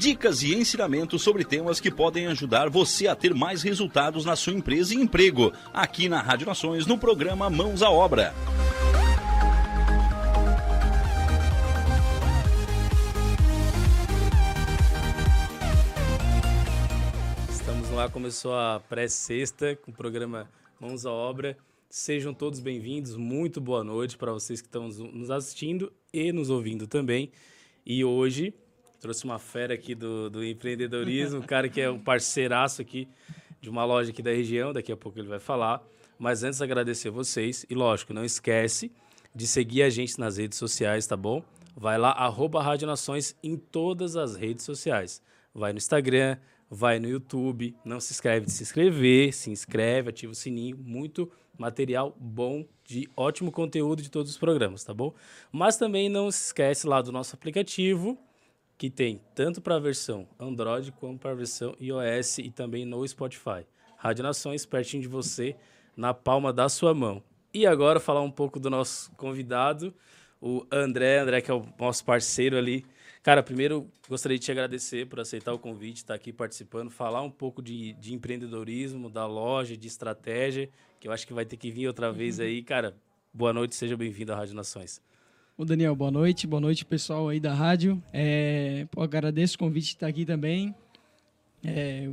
Dicas e ensinamentos sobre temas que podem ajudar você a ter mais resultados na sua empresa e emprego. Aqui na Rádio Nações, no programa Mãos à Obra. lá começou a pré-sexta com o programa Mãos à Obra. Sejam todos bem-vindos. Muito boa noite para vocês que estão nos assistindo e nos ouvindo também. E hoje trouxe uma fera aqui do, do empreendedorismo, um cara que é um parceiraço aqui de uma loja aqui da região. Daqui a pouco ele vai falar. Mas antes agradecer vocês e lógico, não esquece de seguir a gente nas redes sociais, tá bom? Vai lá arroba Rádio Nações em todas as redes sociais. Vai no Instagram, vai no YouTube, não se inscreve de se inscrever, se inscreve, ativa o sininho, muito material bom de ótimo conteúdo de todos os programas, tá bom? Mas também não se esquece lá do nosso aplicativo, que tem tanto para a versão Android como para a versão iOS e também no Spotify. Rádio Nações, pertinho de você, na palma da sua mão. E agora falar um pouco do nosso convidado, o André, André que é o nosso parceiro ali Cara, primeiro gostaria de te agradecer por aceitar o convite, estar aqui participando, falar um pouco de, de empreendedorismo, da loja, de estratégia, que eu acho que vai ter que vir outra uhum. vez aí. Cara, boa noite, seja bem-vindo à Rádio Nações. Ô Daniel, boa noite, boa noite pessoal aí da rádio. É, pô, agradeço o convite de estar aqui também. É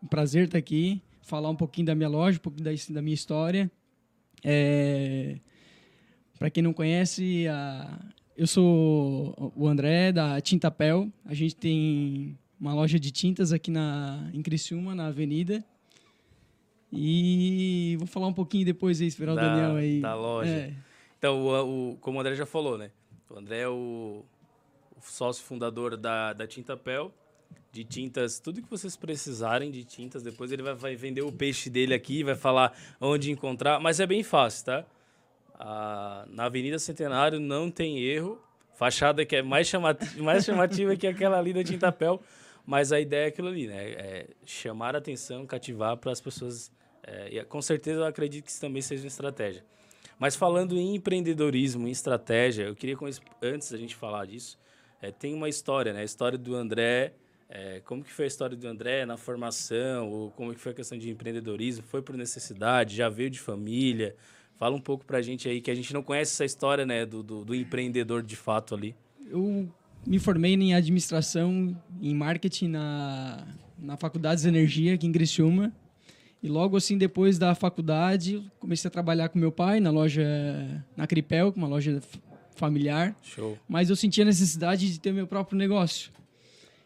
um prazer estar aqui, falar um pouquinho da minha loja, um pouquinho da, da minha história. É, Para quem não conhece, a, eu sou o André, da Tintapel. A gente tem uma loja de tintas aqui na, em Criciúma, na Avenida. E vou falar um pouquinho depois aí, esperar da, o Daniel aí. Da loja. É. Então, o, o, como o André já falou, né? O André é o, o sócio fundador da, da Tintapel, de tintas, tudo que vocês precisarem de tintas. Depois ele vai, vai vender o peixe dele aqui, vai falar onde encontrar, mas é bem fácil, tá? A, na Avenida Centenário não tem erro. Fachada que é mais chamativa, mais chamativa que aquela ali da Tintapel. Mas a ideia é aquilo ali, né? É chamar a atenção, cativar para as pessoas. É, e com certeza eu acredito que isso também seja uma estratégia. Mas falando em empreendedorismo, em estratégia, eu queria, antes da gente falar disso, é, tem uma história, né? A história do André, é, como que foi a história do André na formação, ou como que foi a questão de empreendedorismo? Foi por necessidade, já veio de família? Fala um pouco pra gente aí, que a gente não conhece essa história, né, do, do, do empreendedor de fato ali. Eu me formei em administração, em marketing na, na Faculdade de Energia aqui em Criciúma. E logo assim, depois da faculdade, comecei a trabalhar com meu pai na loja, na Cripel, uma loja familiar. Show. Mas eu sentia a necessidade de ter meu próprio negócio.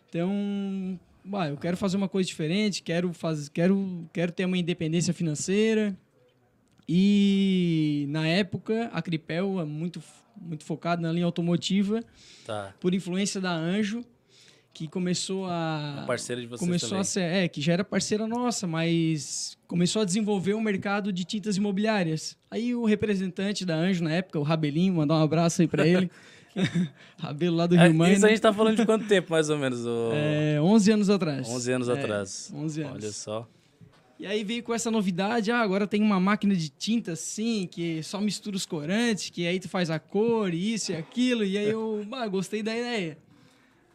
Então, bah, eu quero fazer uma coisa diferente, quero, faz, quero, quero ter uma independência financeira. E na época, a Cripel é muito, muito focada na linha automotiva, Tá. por influência da Anjo, que começou a. Uma parceira de vocês começou também. a ser, é, que já era parceira nossa, mas começou a desenvolver o mercado de tintas imobiliárias. Aí o representante da Anjo na época, o Rabelinho, mandar um abraço aí pra ele. Rabelo lá do É, Rio Mãe. isso a gente tá falando de quanto tempo, mais ou menos? O... É, 11 anos atrás. 11 anos É, atrás. 11 anos. Olha só. E aí veio com essa novidade, ah, agora tem uma máquina de tinta assim, que só mistura os corantes, que aí tu faz a cor, isso e aquilo, e aí eu, gostei da ideia.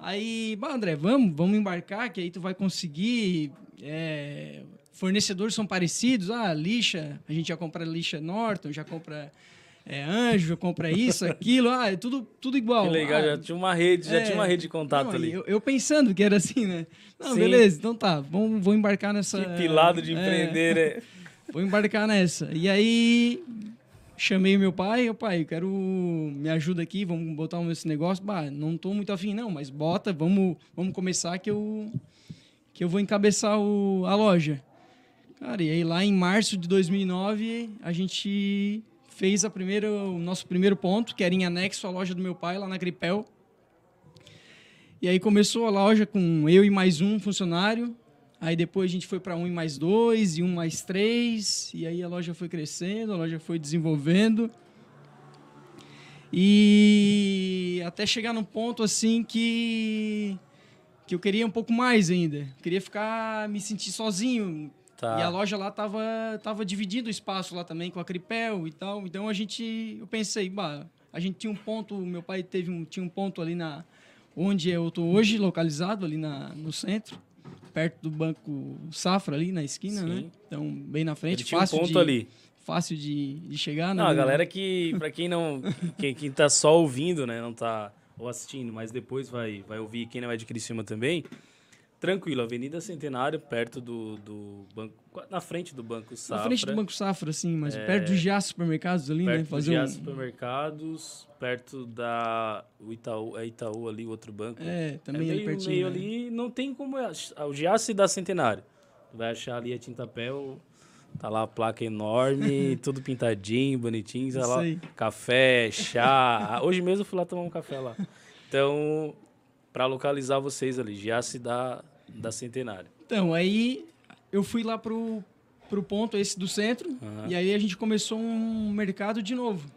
Aí, bah, André, vamos, vamos embarcar, que aí tu vai conseguir, é, fornecedores são parecidos, ah, lixa, a gente já compra lixa Norton, já compra é, Anjo, já compra isso, aquilo, ah, é tudo, tudo igual. Que legal, Ah, já tinha uma rede, já é, tinha uma rede de contato não, ali. Eu, eu pensando que era assim, né? Não, Sim. beleza, então tá, vamos, vou embarcar nessa. Que pilado de é, empreender, né? Vou embarcar nessa. E aí chamei meu pai, o pai, quero me ajuda aqui, vamos botar esse negócio. Bah, não tô muito afim não, mas bota, vamos, vamos começar que eu que eu vou encabeçar o, a loja. Cara, e aí lá em março de 2009, a gente fez a primeira, o nosso primeiro ponto, que era em anexo à loja do meu pai, lá na Gripel. E aí começou a loja com eu e mais um funcionário. Aí depois a gente foi para um e mais dois, e um mais três. E aí a loja foi crescendo, a loja foi desenvolvendo. E até chegar num ponto assim que que eu queria um pouco mais ainda. Eu queria ficar, me sentir sozinho. Tá. E a loja lá tava, tava dividindo o espaço lá também com a Cripel e tal. Então a gente, eu pensei, bah, a gente tinha um ponto, meu pai teve um, tinha um ponto ali na onde eu tô hoje localizado ali na, no centro, perto do banco Safra ali na esquina, Sim. né? Então bem na frente, Ele tinha um fácil ponto de ali. fácil de, de chegar, né? Não, a galera que, pra quem não, quem, quem tá só ouvindo, né, não tá ou assistindo, mas depois vai, vai ouvir, quem não é de Criciúma também, tranquilo, Avenida Centenário, perto do, do banco, na frente do Banco Safra. na frente do banco Safra assim, mas perto dos Gias supermercados ali, né? Perto Fazer de um, supermercados, perto da o Itaú, é Itaú ali, o outro banco. é, também é ali meio, pertinho. meio né? ali, não tem como... ach- O Giasse da Centenário. Tu vai achar ali a Tintapel, tá lá a placa enorme, tudo pintadinho, bonitinho, sei Isso lá, café, chá. Hoje mesmo eu fui lá tomar um café lá. Então, para localizar vocês ali, Giasse da, da Centenário. Então, aí eu fui lá pro, pro ponto esse do centro, Aham. e aí a gente começou um mercado de novo.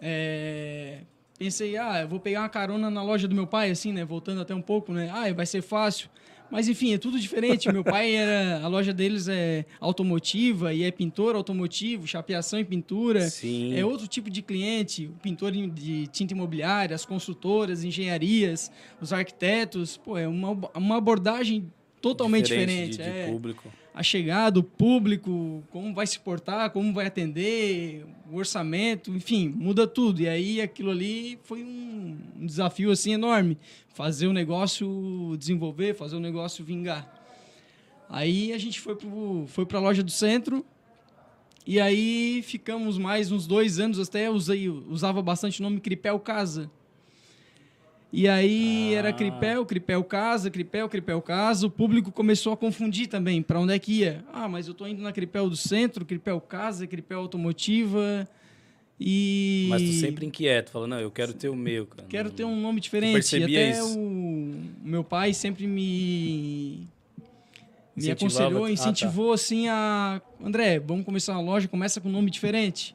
É, pensei, ah, eu vou pegar uma carona na loja do meu pai, assim, né? Voltando até um pouco, né? Ah, vai ser fácil. Mas enfim, é tudo diferente. meu pai era. A loja deles é automotiva e é pintor automotivo, chapeação e pintura. Sim. É outro tipo de cliente, o pintor de tinta imobiliária, as consultoras, engenharias, os arquitetos. Pô, é uma, uma abordagem totalmente diferente. de, de é. público. A chegada, o público, como vai se portar, como vai atender, o orçamento, enfim, muda tudo. E aí aquilo ali foi um, desafio assim enorme. Fazer o negócio desenvolver, fazer o negócio vingar. Aí a gente foi pro, foi para a loja do centro e aí ficamos mais uns dois anos até usei usava bastante o nome Cripel Casa. E aí Ah. era Cripel, Cripel Casa, Cripel, Cripel Casa. O público começou a confundir também para onde é que ia. Ah, mas eu tô indo na Cripel do centro, Cripel Casa, Cripel Automotiva. E Mas tu sempre inquieto, falando, não, eu quero ter o meu, cara. quero ter um nome diferente. e até isso? o meu pai sempre me me aconselhou, Ah, tá. incentivou assim a André, vamos começar uma loja, começa com um nome diferente.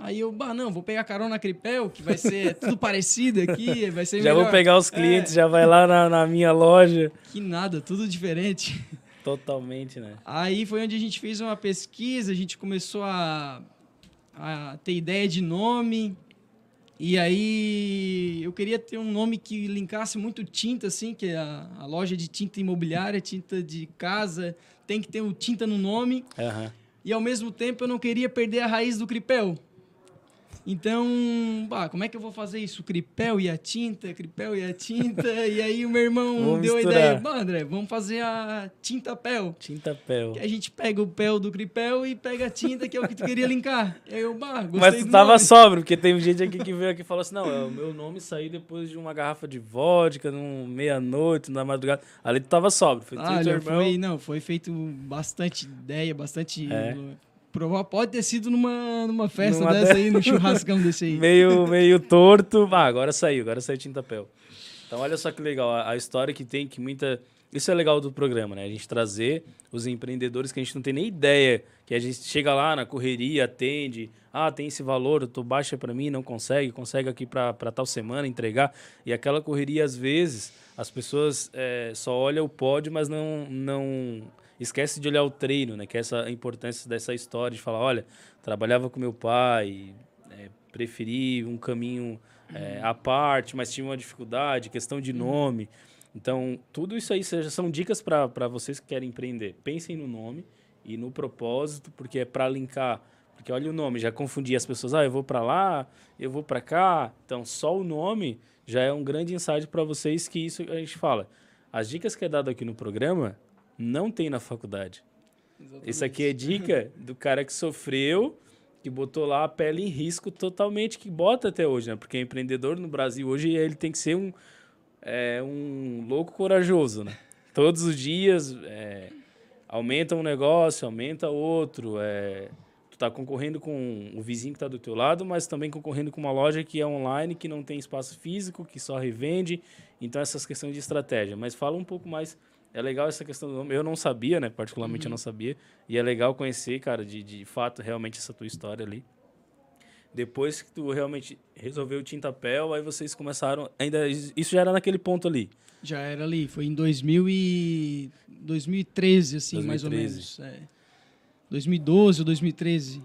Aí eu, bah, não, vou pegar carona na Cripel, que vai ser tudo parecido aqui, vai ser Já melhor. vou pegar os clientes, já vai lá na, na minha loja. Que nada, tudo diferente. Totalmente, né? Aí foi onde a gente fez uma pesquisa, a gente começou a, a ter ideia de nome. E aí eu queria ter um nome que linkasse muito tinta, assim, que a, a loja de tinta imobiliária, tinta de casa, tem que ter o tinta no nome. Aham. E ao mesmo tempo eu não queria perder a raiz do Cripel. Então, bah, como é que eu vou fazer isso? Cripel e a tinta, cripel e a tinta. e aí o meu irmão Vamos deu misturar. a ideia, bah, André, vamos fazer a tinta pel. Tinta pel. Que a gente pega o pel do cripel e pega a tinta, que é o que tu queria linkar. Aí eu, bah, gostei Mas tu tava nome. sóbrio, porque teve gente aqui que veio aqui e falou assim: não, é, o meu nome saiu depois de uma garrafa de vodka, num meia-noite, na madrugada. Ali tu tava sóbrio. Foi e Ah, já irmão. foi, não, foi feito bastante ideia, bastante... É. Prova- Pode ter sido numa, numa festa Numa dessa de- aí, num churrascão desse aí. meio, meio torto. Ah, agora saiu, agora saiu tinta pel. Então olha só que legal, a, a história que tem, que muita... Isso é legal do programa, né? A gente trazer os empreendedores que a gente não tem nem ideia, que a gente chega lá na correria, atende, ah, tem esse valor, tu baixa para mim, não consegue, consegue aqui para tal semana entregar. E aquela correria, às vezes, as pessoas eh, só olham o pódio, mas não, não esquece de olhar o treino, né? Que é essa a importância dessa história, de falar, olha, trabalhava com meu pai, eh, preferi um caminho eh, à parte, mas tinha uma dificuldade, questão de nome. Então, tudo isso aí são dicas para vocês que querem empreender. Pensem no nome e no propósito, porque é para linkar. Porque olha o nome, já confundia as pessoas. Ah, eu vou para lá, eu vou para cá. Então, só o nome já é um grande insight para vocês que isso a gente fala. As dicas que é dado aqui no programa não tem na faculdade. Isso aqui é dica do cara que sofreu, que botou lá a pele em risco totalmente, que bota até hoje, né? Porque empreendedor no Brasil hoje ele tem que ser um, é, um louco corajoso, né? Todos os dias é, aumenta um negócio, aumenta outro. É, tu tá concorrendo com o vizinho que tá do teu lado, mas também concorrendo com uma loja que é online, que não tem espaço físico, que só revende. Então essas questões de estratégia. Mas fala um pouco mais. É legal essa questão do nome. Eu não sabia, né? Particularmente eu não sabia. E é legal conhecer, cara, de, de fato, realmente essa tua história ali. Depois que tu realmente resolveu o Tintapel, aí vocês começaram. Ainda isso já era naquele ponto ali. Já era ali, foi em 2000 e... 2013, assim, mais ou 2013. menos. É. 2012 ou 2013.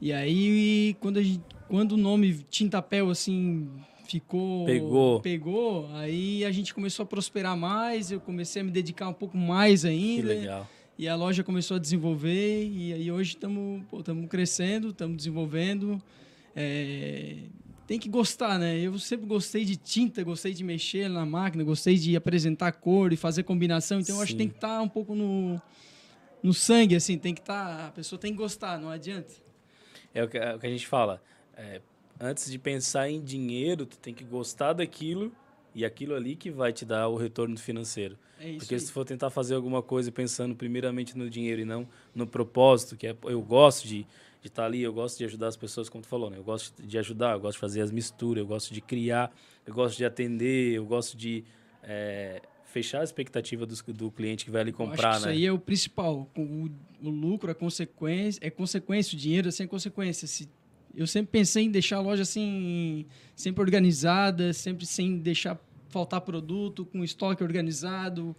E aí, quando, a gente, quando o nome Tintapel, assim, ficou... Pegou. Pegou, aí a gente começou a prosperar mais, eu comecei a me dedicar um pouco mais Que ainda. legal. E a loja começou a desenvolver, e aí hoje estamos crescendo, estamos desenvolvendo. É, tem que gostar, né? Eu sempre gostei de tinta, gostei de mexer na máquina, gostei de apresentar cor e fazer combinação. Então, eu acho que Sim. tem que estar um pouco no, no sangue, assim. Tem que estar... a pessoa tem que gostar, não adianta. É o que, é o que a gente fala. É, antes de pensar em dinheiro, tu tem que gostar daquilo e aquilo ali que vai te dar o retorno financeiro. É isso Porque aí. se for tentar fazer alguma coisa pensando primeiramente no dinheiro e não no propósito, que é eu gosto de de estar ali, eu gosto de ajudar as pessoas, como tu falou, né? Eu gosto de ajudar, eu gosto de fazer as misturas, eu gosto de criar, eu gosto de atender, eu gosto de é, fechar a expectativa dos- do, cliente que vai ali comprar, que isso né? aí é o principal. O, o lucro, a consequência, é consequência, o dinheiro é sem consequência. Se, eu sempre pensei em deixar a loja assim, sempre organizada, sempre sem deixar faltar produto, com estoque organizado,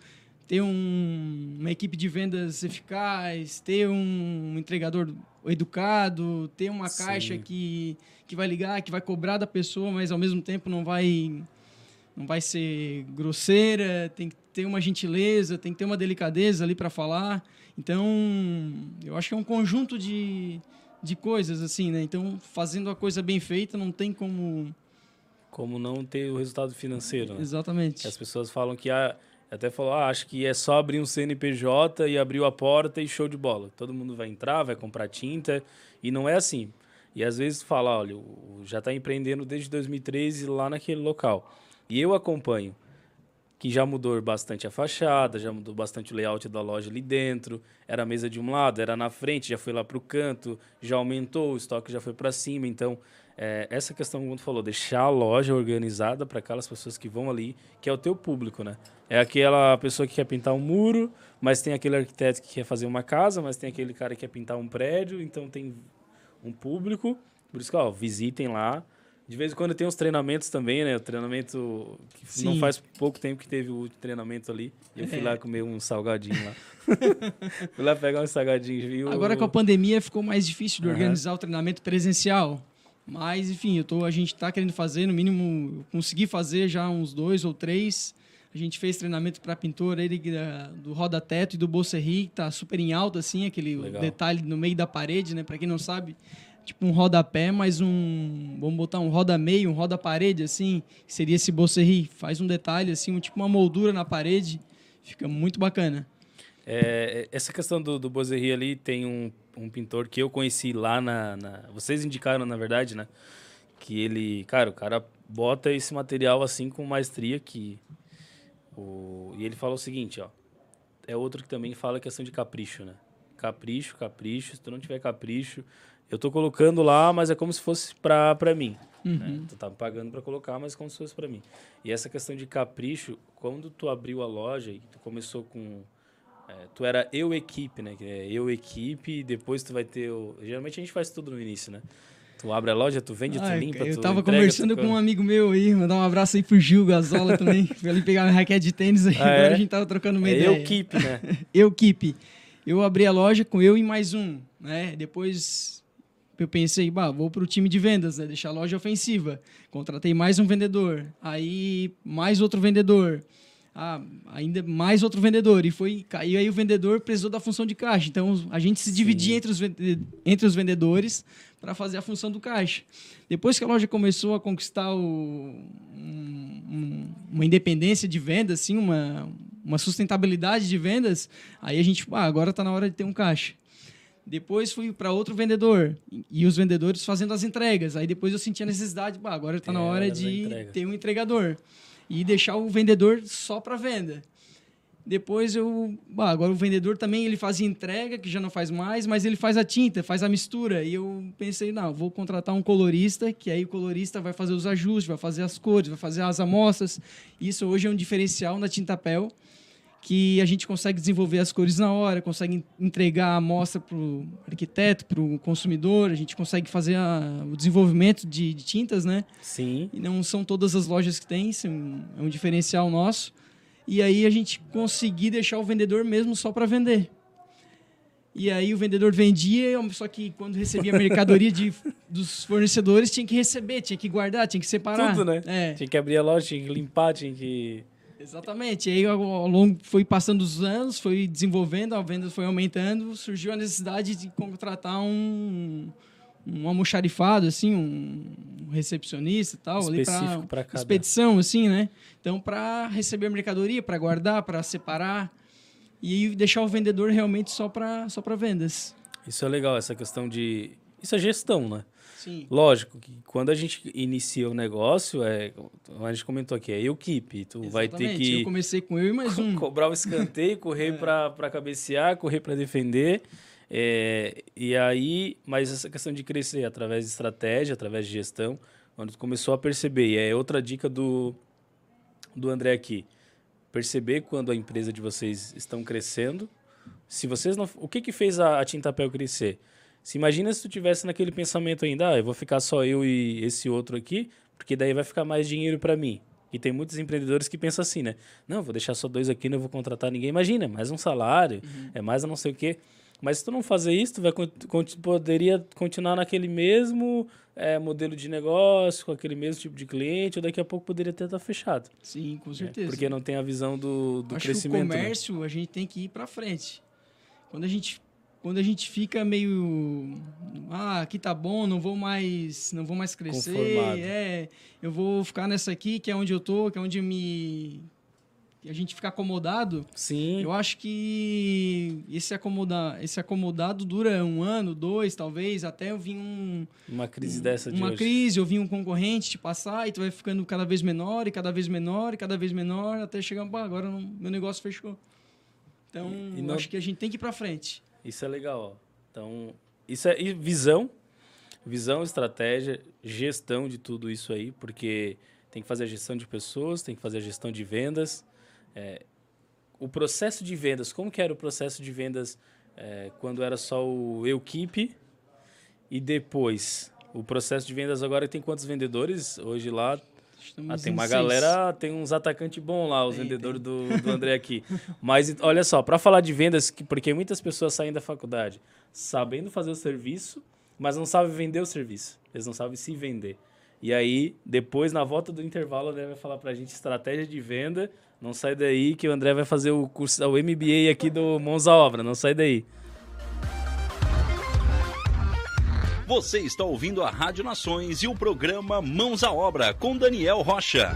ter um- uma equipe de vendas eficaz, ter um entregador educado, ter uma Sim. caixa que, que vai ligar, que vai cobrar da pessoa, mas ao mesmo tempo não vai não vai ser grosseira, tem que ter uma gentileza, tem que ter uma delicadeza ali para falar. Então, eu acho que é um conjunto de, de coisas assim, né? Então, fazendo a coisa bem feita, não tem como Como não ter o resultado financeiro, né? exatamente. As pessoas falam que ah, até falou, ah, acho que é só abrir um CNPJ e abriu a porta e show de bola. Todo mundo vai entrar, vai comprar tinta e não é assim. E às vezes fala, olha, já está empreendendo desde 2013 lá naquele local. E eu acompanho que já mudou bastante a fachada, já mudou bastante o layout da loja ali dentro. Era a mesa de um lado, era na frente, já foi lá para o canto, já aumentou, o estoque já foi para cima. Então, é, essa questão, como tu falou, deixar a loja organizada para aquelas pessoas que vão ali, que é o teu público, né? É aquela pessoa que quer pintar um muro, mas tem aquele arquiteto que quer fazer uma casa, mas tem aquele cara que quer pintar um prédio, então tem um público. Por isso que, ó, visitem lá. De vez em quando tem uns treinamentos também, né? O treinamento que não faz pouco tempo que teve o treinamento ali. E eu fui É. lá comer um salgadinho lá. fui lá pegar um salgadinho, viu? Agora com a pandemia ficou mais difícil de organizar o treinamento presencial. Mas, enfim, eu tô, a gente está querendo fazer, no mínimo, eu consegui fazer já uns dois ou três. A gente fez treinamento para pintor ele, da- do Roda Teto e do Bolserri, que tá super em alta, assim, aquele Legal. detalhe no meio da parede, né? Para quem não sabe, tipo um rodapé, mas um. Vamos botar um roda-meio, um roda-parede, assim, seria esse Bosserri. Faz um detalhe, assim, um, tipo uma moldura na parede. Fica muito bacana. É, essa questão do, do Bozerri ali tem um, um pintor que eu conheci lá na, na, Vocês indicaram, na verdade, né? Que ele. Cara, o cara bota esse material assim com maestria que. O, e ele fala o seguinte, ó. É outro que também fala a questão de capricho, né? Capricho, capricho. Se tu não tiver capricho, eu tô colocando lá, mas é como se fosse pra, pra mim. Né? Uhum. Né? Tu tá me pagando para colocar, mas é como se fosse para mim. E essa questão de capricho, quando tu abriu a loja e tu começou com é, tu era eu equipe, né? Que é eu equipe, e depois tu vai ter o. Geralmente a gente faz tudo no início, né? Tu abre a loja, tu vende, tu limpa, eu tu tava entrega, conversando tu... com um amigo meu aí, mandar um abraço aí pro Gil Gazola também. Fui ali pegar minha raquete de tênis aí, ah, agora é? a gente tava trocando uma é ideia. Eu equipe, né? eu equipe. Eu abri a loja com eu e mais um, né? Depois eu pensei, bah, vou pro time de vendas, né? Deixar a loja ofensiva. Contratei mais um vendedor, aí mais outro vendedor ah, ainda mais outro vendedor. E foi e aí o vendedor precisou da função de caixa. Então a gente se dividia entre os, entre os vendedores para fazer a função do caixa. Depois que a loja começou a conquistar o, um, uma independência de vendas, assim, uma, uma sustentabilidade de vendas, aí a gente, ah, agora está na hora de ter um caixa. Depois fui para outro vendedor e os vendedores fazendo as entregas. Aí depois eu senti a necessidade, bah, agora está na hora de ter um entregador e deixar o vendedor só para venda. Depois eu, bah, agora o vendedor também ele faz entrega, que já não faz mais, mas ele faz a tinta, faz a mistura. E eu pensei, não, vou contratar um colorista, que aí o colorista vai fazer os ajustes, vai fazer as cores, vai fazer as amostras. Isso hoje é um diferencial na Tinta Pel, que a gente consegue desenvolver as cores na hora, consegue entregar a amostra para o arquiteto, para o consumidor, a gente consegue fazer a, o desenvolvimento de, de, tintas, né? Sim. E não são todas as lojas que têm, isso é um, é um diferencial nosso. E aí a gente conseguir deixar o vendedor mesmo só para vender. E aí o vendedor vendia, só que quando recebia a mercadoria de, dos fornecedores, tinha que receber, tinha que guardar, tinha que separar. Tudo, né? É. Tinha que abrir a loja, tinha que limpar, tinha que Exatamente. E aí, ao longo, foi passando os anos, foi desenvolvendo, a venda foi aumentando, surgiu a necessidade de contratar um, um almoxarifado, assim, um recepcionista e tal, Específico para cada... expedição, assim, né? Então, para receber a mercadoria, para guardar, para separar e deixar o vendedor realmente só para só vendas. Isso é legal, essa questão de... Isso é gestão, né? Sim. Lógico que quando a gente inicia o negócio, é, a gente comentou aqui, é equipe. Tu Exatamente. vai ter que. Eu comecei com eu e mais um. Cobrar o escanteio, correr é. para cabecear, correr para defender. É, e aí, mas essa questão de crescer através de estratégia, através de gestão, onde tu começou a perceber. E é outra dica do, do André aqui. Perceber quando a empresa de vocês estão crescendo. Se vocês não. O que, que fez a, a Tintapel crescer? Se imagina se tu tivesse naquele pensamento ainda, ah, eu vou ficar só eu e esse outro aqui, porque daí vai ficar mais dinheiro para mim. E tem muitos empreendedores que pensam assim, né? Não, vou deixar só dois aqui, não vou contratar ninguém. Imagina, é mais um salário, uhum. é mais a não sei o quê. Mas se tu não fazer isso, tu vai, poderia continuar naquele mesmo é, modelo de negócio, com aquele mesmo tipo de cliente, ou daqui a pouco poderia até estar fechado. Sim, com certeza. É, porque não tem a visão do, do Acho crescimento. Que o né? comércio, né? a gente tem que ir para frente. Quando a gente quando a gente fica meio ah aqui tá bom não vou mais não vou mais crescer Conformado. é eu vou ficar nessa aqui que é onde eu tô que é onde me a gente fica acomodado sim eu acho que esse acomodar esse acomodado dura um ano dois talvez até eu vir um uma crise um, dessa de uma hoje. crise eu vi um concorrente te passar e tu vai ficando cada vez menor e cada vez menor e cada vez menor até chegar agora não, meu negócio fechou então não... acho que a gente tem que ir para frente isso é legal, ó. Então, isso é visão, visão, estratégia, gestão de tudo isso aí, porque tem que fazer a gestão de pessoas, tem que fazer a gestão de vendas. É, o processo de vendas, como que era o processo de vendas é, quando era só o keep e depois o processo de vendas agora tem quantos vendedores hoje lá ah, tem uma galera, tem uns atacantes bons lá, os tem, vendedores tem. Do, do André aqui. Mas olha só, para falar de vendas, porque muitas pessoas saem da faculdade sabendo fazer o serviço, mas não sabem vender o serviço. Eles não sabem se vender. E aí, depois, na volta do intervalo, o André vai falar para a gente estratégia de venda. Não sai daí que o André vai fazer o curso, o MBA aqui do Mãos à Obra. Não sai daí. Você está ouvindo a Rádio Nações e o programa Mãos à Obra com Daniel Rocha.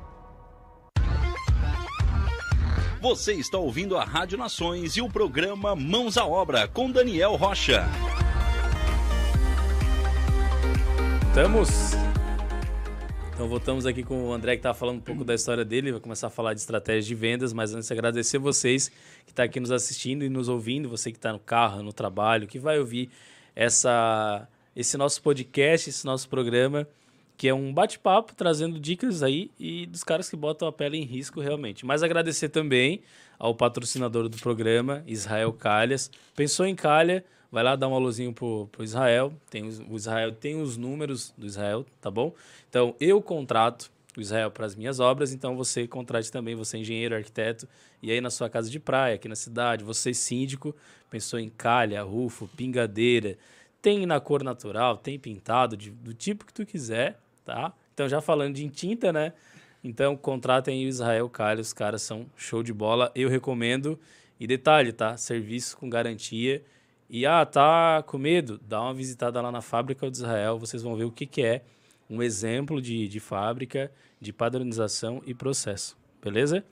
Você está ouvindo a Rádio Nações e o programa Mãos à Obra com Daniel Rocha. Estamos. Então voltamos aqui com o André que estava falando um pouco da história dele, vai começar a falar de estratégia de vendas, mas antes agradecer vocês que está aqui nos assistindo e nos ouvindo, você que está no carro, no trabalho, que vai ouvir essa, esse nosso podcast, esse nosso programa que é um bate-papo trazendo dicas aí e dos caras que botam a pele em risco realmente. Mas agradecer também ao patrocinador do programa, Israel Calhas. Pensou em calha, vai lá dar um alôzinho pro, pro Israel. Tem o Israel tem os números do Israel, tá bom? Então eu contrato o Israel para as minhas obras, então você contrate também, você é engenheiro, arquiteto, e aí na sua casa de praia, aqui na cidade, você síndico, pensou em calha, rufo, pingadeira, tem na cor natural, tem pintado de, do tipo que tu quiser, tá? Então, já falando de tinta, né? Então, contratem o Israel Calho, os caras são show de bola. Eu recomendo. E detalhe, tá? Serviço com garantia. E, ah, tá com medo? Dá uma visitada lá na fábrica do Israel, vocês vão ver o que, que é um exemplo de, de fábrica, de padronização e processo, beleza?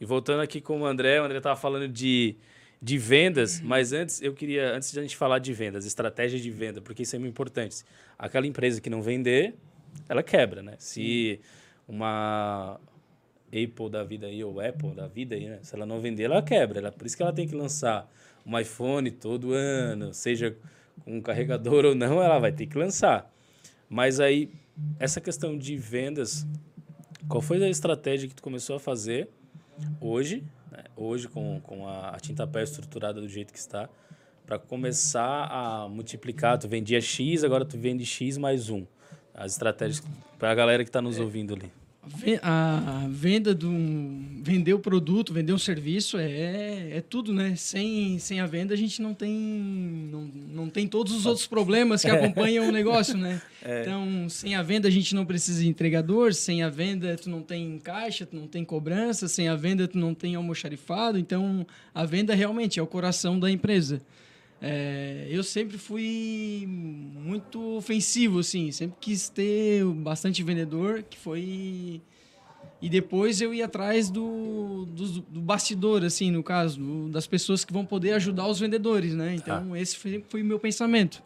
E voltando aqui com o André, o André estava falando de, de vendas, mas antes eu queria, antes de a gente falar de vendas, estratégia de venda, porque isso é muito importante. Aquela empresa que não vender, ela quebra, né? Se uma Apple da vida aí, ou Apple da vida aí, né? Se ela não vender, ela quebra. Ela, por isso que ela tem que lançar um iPhone todo ano, seja com um carregador ou não, ela vai ter que lançar. Mas aí, essa questão de vendas, qual foi a estratégia que tu começou a fazer hoje, né? hoje com, com a, a tinta pé estruturada do jeito que está, para começar a multiplicar? Tu vendia X, agora tu vende X mais um as estratégias para a galera que está nos ouvindo ali. A venda do vender o produto, vender o serviço é, é tudo, né? Sem, sem a venda a gente não tem não, não tem todos os outros problemas que acompanham o negócio, né? Então, sem a venda a gente não precisa de entregador, sem a venda tu não tem caixa, tu não tem cobrança, sem a venda tu não tem almoxarifado, então a venda realmente é o coração da empresa. É, eu sempre fui muito ofensivo, assim, sempre quis ter bastante vendedor, que foi. E depois eu ia atrás do, do, do bastidor, assim, no caso, do- das pessoas que vão poder ajudar os vendedores, né? Então, esse foi, foi o meu pensamento.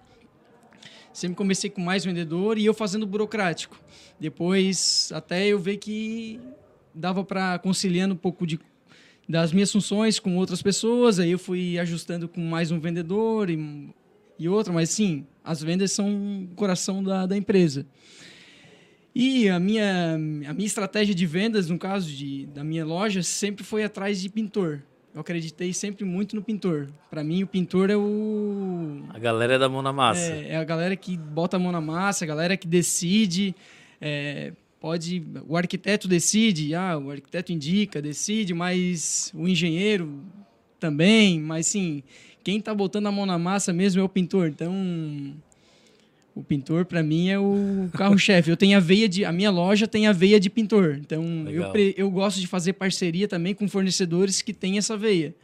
Sempre comecei com mais vendedor e eu fazendo burocrático. Depois, até eu ver que dava para conciliando um pouco de das minhas funções com outras pessoas, aí eu fui ajustando com mais um vendedor e, e outro, mas sim, as vendas são o coração da, da empresa. E a minha, a minha estratégia de vendas, no caso de, da minha loja, sempre foi atrás de pintor. Eu acreditei sempre muito no pintor. Para mim, o pintor é o, A galera é da mão na massa. é, é a galera que bota a mão na massa, a galera que decide. é, pode. O arquiteto decide, ah, o arquiteto indica, decide, mas o engenheiro também. Mas sim, quem está botando a mão na massa mesmo é o pintor. Então. O pintor, para mim, é o carro-chefe. Eu tenho a veia de. A minha loja tem a veia de pintor. Então, eu, Legal. eu gosto de fazer parceria também com fornecedores que têm essa veia.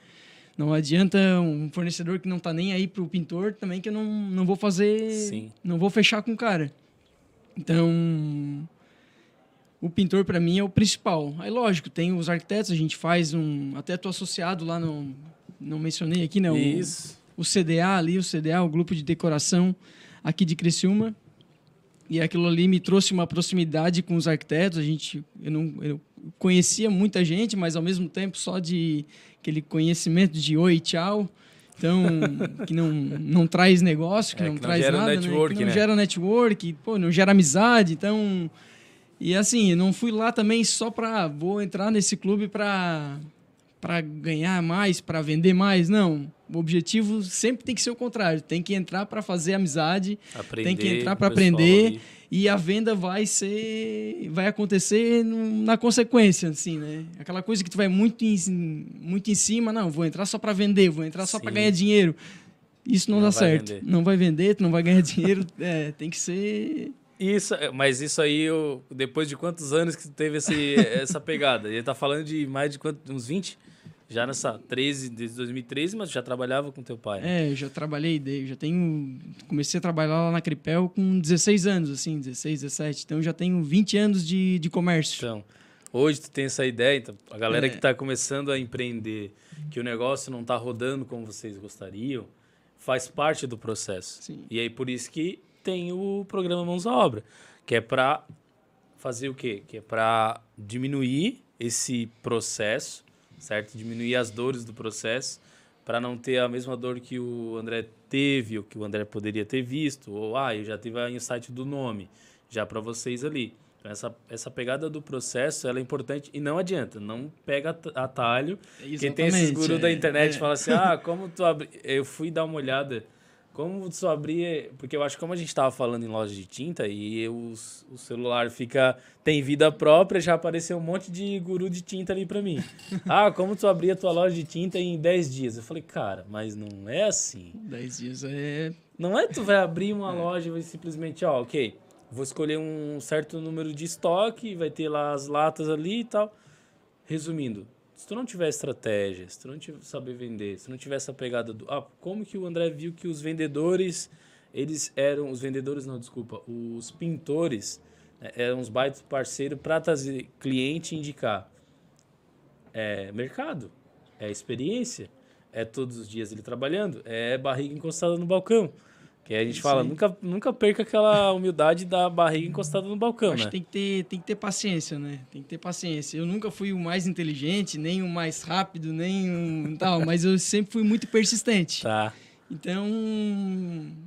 Não adianta um fornecedor que não tá nem aí pro pintor também que eu não, não vou fazer. Sim. Não vou fechar com o cara. Então. O pintor para mim é o principal. Aí, lógico, tem os arquitetos, a gente faz um. Até tô associado lá no. Não mencionei aqui, né? o- Isso. o CDA ali, o CDA, o grupo de decoração aqui de Criciúma. E aquilo ali me trouxe uma proximidade com os arquitetos. A gente, eu não eu conhecia muita gente, mas ao mesmo tempo só de aquele conhecimento de oi, tchau. Então, que não, não traz negócio, que É, não que não traz gera nada, network, né? Que não né? gera network, pô, não gera amizade. Então, e assim, não fui lá também só para vou entrar nesse clube para para ganhar mais, para vender mais, não. O objetivo sempre tem que ser o contrário, tem que entrar para fazer amizade, Aprender tem que entrar para aprender ali. e a venda vai ser vai acontecer na consequência, assim, né? Aquela coisa que tu vai muito em, muito em cima, não, vou entrar só para vender, vou entrar só para ganhar dinheiro. Isso não, Não dá certo. vender. Não vai vender, tu não vai ganhar dinheiro, é, tem que ser Isso, mas isso aí, eu, depois de quantos anos que tu teve esse, essa pegada? Ele tá falando de mais de quanto, uns 20? Já nessa 13, desde 2013, mas já trabalhava com teu pai. né? É, eu já trabalhei, daí, já tenho. Comecei a trabalhar lá na Cripel com 16 anos, assim, 16, 17. Então já tenho 20 anos de, de comércio. Então, hoje tu tem essa ideia, então, a galera É. que está começando a empreender, que o negócio não está rodando como vocês gostariam, faz parte do processo. Sim. E aí por isso que tem o programa Mãos à Obra, que é para fazer o quê? Que é para diminuir esse processo, certo? Diminuir as dores do processo, para não ter a mesma dor que o André teve, ou que o André poderia ter visto, ou ah, eu já tive a insight do nome, já para vocês ali. Então, essa, essa pegada do processo ela é importante e não adianta, não pega at- atalho. Quem tem esses Exatamente, gurus da é, internet é. fala assim: ah, como tu abri. Eu fui dar uma olhada. Como tu abrir. Porque eu acho que como a gente tava falando em loja de tinta e os- o celular fica. tem vida própria, já apareceu um monte de guru de tinta ali pra mim. ah, como tu abrir a tua loja de tinta em 10 dias? Eu falei, cara, mas não é assim. 10 dias é. Não é que tu vai abrir uma loja e vai simplesmente, ó, ok, vou escolher um certo número de estoque, vai ter lá as latas ali e tal. Resumindo, se tu não tiver estratégia, se tu não tiver, saber vender, se tu não tiver essa pegada do... Ah, como que o André viu que os vendedores, eles eram... Os vendedores, não, desculpa, os pintores né, eram os baitos parceiros para trazer cliente e indicar. É mercado, é experiência, é todos os dias ele trabalhando, é barriga encostada no balcão. Que a gente Isso fala, aí. nunca, nunca perca aquela humildade da barriga encostada no balcão, Acho né? tem que, ter, tem que ter paciência, né? Tem que ter paciência. Eu nunca fui o mais inteligente, nem o mais rápido, nem o tal, mas eu sempre fui muito persistente. Tá. Então,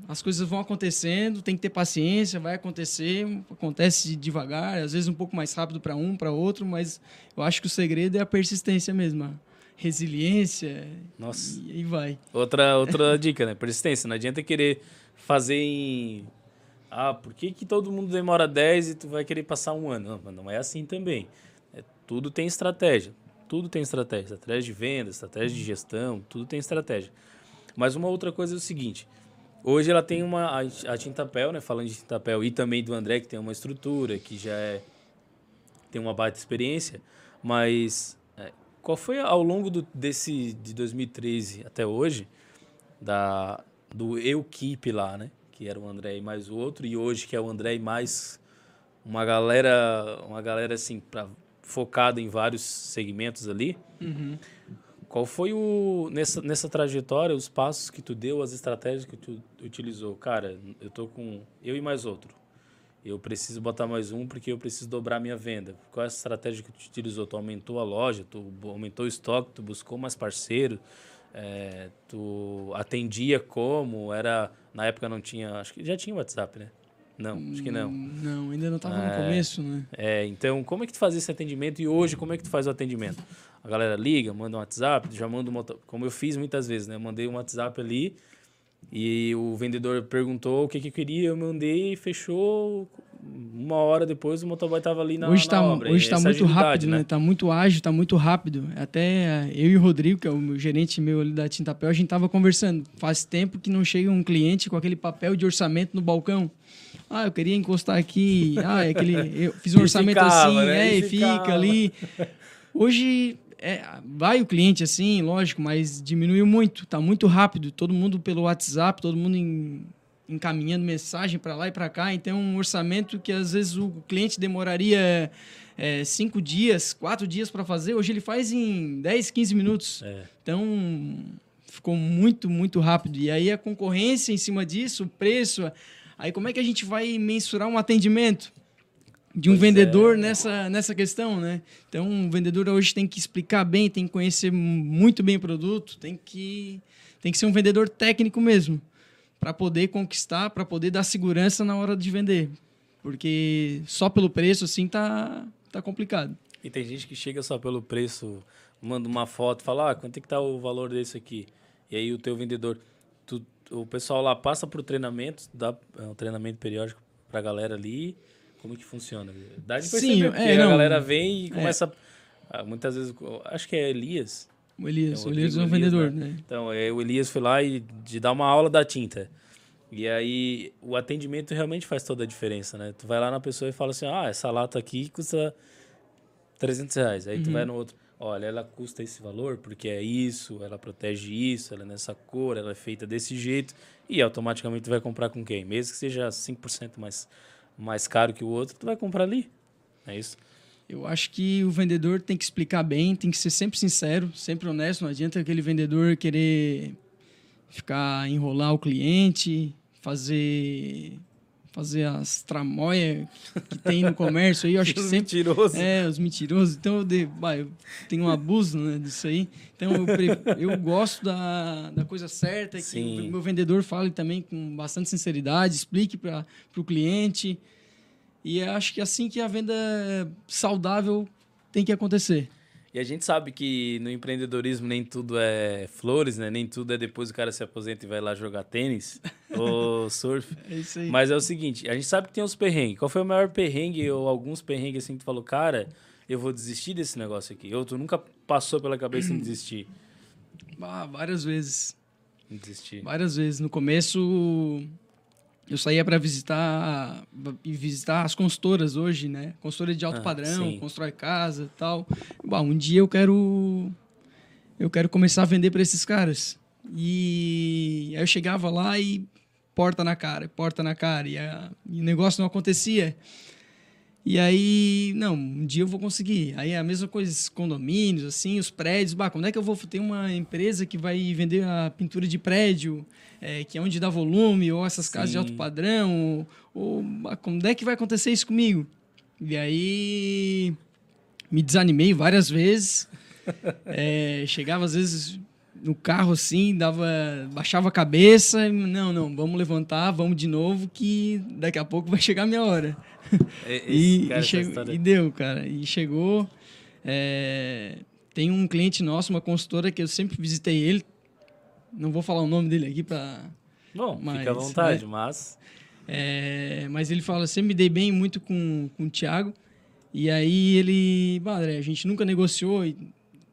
as coisas vão acontecendo, tem que ter paciência, vai acontecer, acontece devagar, às vezes um pouco mais rápido para um, para outro, mas eu acho que o segredo é a persistência mesmo, resiliência, Nossa. e aí vai. Outra, outra dica, né? Persistência. Não adianta querer fazer em. Ah, por que, que todo mundo demora 10 e tu vai querer passar um ano? Não, mas não é assim também. É, tudo tem estratégia. Tudo tem estratégia. Estratégia de venda, estratégia de gestão, tudo tem estratégia. Mas uma outra coisa é o seguinte. Hoje ela tem uma... A, a Tintapel, né? Falando de Tintapel e também do André, que tem uma estrutura, que já é... Tem uma baita experiência. Mas é, qual foi ao longo do, desse... De 2013 até hoje, da, do Eu Keep lá, né? que era o André e mais o outro, e hoje que é o André e mais uma galera, uma galera assim, pra, focada em vários segmentos ali. Uhum. Qual foi o nessa, nessa trajetória os passos que tu deu, as estratégias que tu utilizou? Cara, eu tô com eu e mais outro. Eu preciso botar mais um porque eu preciso dobrar minha venda. Qual é a estratégia que tu utilizou? Tu aumentou a loja, tu aumentou o estoque, tu buscou mais parceiro, é, tu atendia como? Era na época não tinha, acho que já tinha WhatsApp, né? Não, acho que não. Não, ainda não estava É. no começo, né? É, então como é que tu fazia esse atendimento e hoje como é que tu faz o atendimento? A galera liga, manda um WhatsApp, já manda um como eu fiz muitas vezes, né? Eu mandei um WhatsApp ali e o vendedor perguntou o que que eu queria, eu mandei e fechou. Uma hora depois o motoboy tava ali na, hoje na está obra. hoje tá Essa muito rápido, né? Tá muito ágil, tá muito rápido. Até eh, eu e o Rodrigo, que é o gerente meu ali da Tintapel, a gente tava conversando. Faz tempo que não chega um cliente com aquele papel de orçamento no balcão. Ah, eu queria encostar aqui. Ah, é aquele. Eu fiz um orçamento ficava, assim, né? é, E e fica ficava. ali. Hoje é, vai o cliente assim, lógico, mas diminuiu muito. Tá muito rápido. Todo mundo pelo WhatsApp, todo mundo em- encaminhando mensagem para lá e para cá. Então, um orçamento que às vezes o cliente demoraria é, cinco dias, quatro dias para fazer, hoje ele faz em 10, 15 minutos. É. Então, ficou muito, muito rápido. E aí a concorrência em cima disso, o preço. Aí como é que a gente vai mensurar um atendimento de um Pois é. vendedor nessa, nessa questão, né? Então, o vendedor hoje tem que explicar bem, tem que conhecer muito bem o produto, tem que, tem que ser um vendedor técnico mesmo, para poder conquistar, para poder dar segurança na hora de vender. Porque só pelo preço, assim, tá, tá complicado. E tem gente que chega só pelo preço, manda uma foto, fala, ah, quanto é que tá o valor desse aqui? E aí o teu vendedor, tu- o pessoal lá passa por treinamento, dá é, um treinamento periódico pra galera ali, como que funciona? Dá de Sim, perceber, porque é, a não. galera vem e começa, ah, muitas vezes, acho que é Elias, O Elias, É, o Elias é um vendedor, né? né? Então, é, o Elias foi lá e de dar uma aula da tinta. E aí, o atendimento realmente faz toda a diferença, né? Tu vai lá na pessoa e fala assim, ah, essa lata aqui custa 300 reais. Aí tu Uhum. vai no outro, olha, ela custa esse valor porque é isso, ela protege isso, ela é nessa cor, ela é feita desse jeito. E automaticamente tu vai comprar com quem? Mesmo que seja 5% mais, mais caro que o outro, tu vai comprar ali. É isso? Eu acho que o vendedor tem que explicar bem, tem que ser sempre sincero, sempre honesto. Não adianta aquele vendedor querer ficar enrolar o cliente, fazer fazer as tramóias que tem no comércio aí. Eu acho que sempre Mentiroso. é os mentirosos. Então eu, de, bah, eu tenho um abuso né, disso aí. Então eu, pre- eu gosto da, da coisa certa, que Sim. o meu vendedor fale também com bastante sinceridade, explique para o cliente. E acho que é assim que a venda saudável tem que acontecer. E a gente sabe que no empreendedorismo nem tudo é flores, né? Nem tudo é depois o cara se aposenta e vai lá jogar tênis ou surf. É isso aí. Mas é o seguinte, a gente sabe que tem os perrengues. Qual foi o maior perrengue ou alguns perrengues assim que tu falou, cara, eu vou desistir desse negócio aqui? Ou tu nunca passou pela cabeça em desistir? Ah, várias vezes. Desistir. Várias vezes. No começo, eu saía para visitar e visitar as consultoras hoje, né? Consultora de alto Ah, padrão, sim. constrói casa tal. Bom, um dia eu quero eu quero começar a vender para esses caras. E aí eu chegava lá e porta na cara, porta na cara e, a- e o negócio não acontecia. E aí, não, um dia eu vou conseguir. Aí é a mesma coisa, esses condomínios, assim, os prédios. Bah, quando é que eu vou ter uma empresa que vai vender a pintura de prédio, é, que é onde dá volume, ou essas casas de alto padrão? Ou, ou bah, quando é que vai acontecer isso comigo? E aí me desanimei várias vezes. É, chegava às vezes no carro assim, dava, baixava a cabeça, não, não, vamos levantar, vamos de novo, que daqui a pouco vai chegar a minha hora. É, E, cara, e, chegou- e deu, cara. E chegou. é, tem um cliente nosso, uma consultora, que eu sempre visitei ele. Não vou falar o nome dele aqui para. Bom, Mas, fica à vontade, né? mas... É, mas ele fala, sempre me dei bem muito com, com o Thiago. E aí ele, André, a gente nunca negociou e